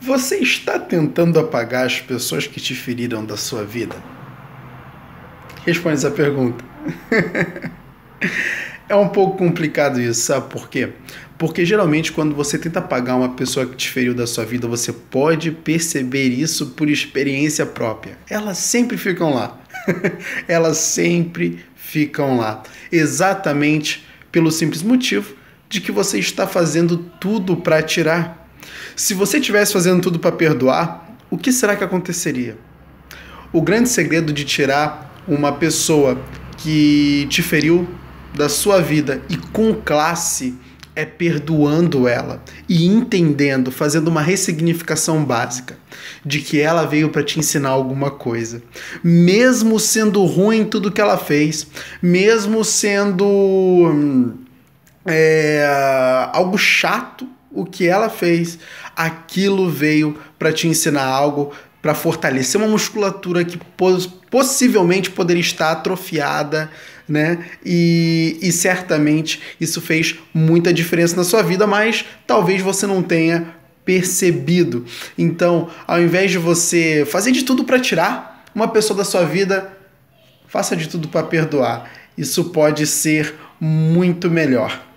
Você está tentando apagar as pessoas que te feriram da sua vida? Responde essa pergunta. é um pouco complicado isso, sabe por quê? Porque geralmente quando você tenta apagar uma pessoa que te feriu da sua vida, você pode perceber isso por experiência própria. Elas sempre ficam lá. Elas sempre ficam lá. Exatamente pelo simples motivo de que você está fazendo tudo para tirar se você estivesse fazendo tudo para perdoar, o que será que aconteceria? O grande segredo de tirar uma pessoa que te feriu da sua vida e com classe é perdoando ela e entendendo, fazendo uma ressignificação básica de que ela veio para te ensinar alguma coisa. Mesmo sendo ruim tudo que ela fez, mesmo sendo hum, é, algo chato o que ela fez, aquilo veio para te ensinar algo, para fortalecer uma musculatura que possivelmente poderia estar atrofiada, né? E, e certamente isso fez muita diferença na sua vida, mas talvez você não tenha percebido. Então, ao invés de você fazer de tudo para tirar uma pessoa da sua vida, faça de tudo para perdoar. Isso pode ser muito melhor.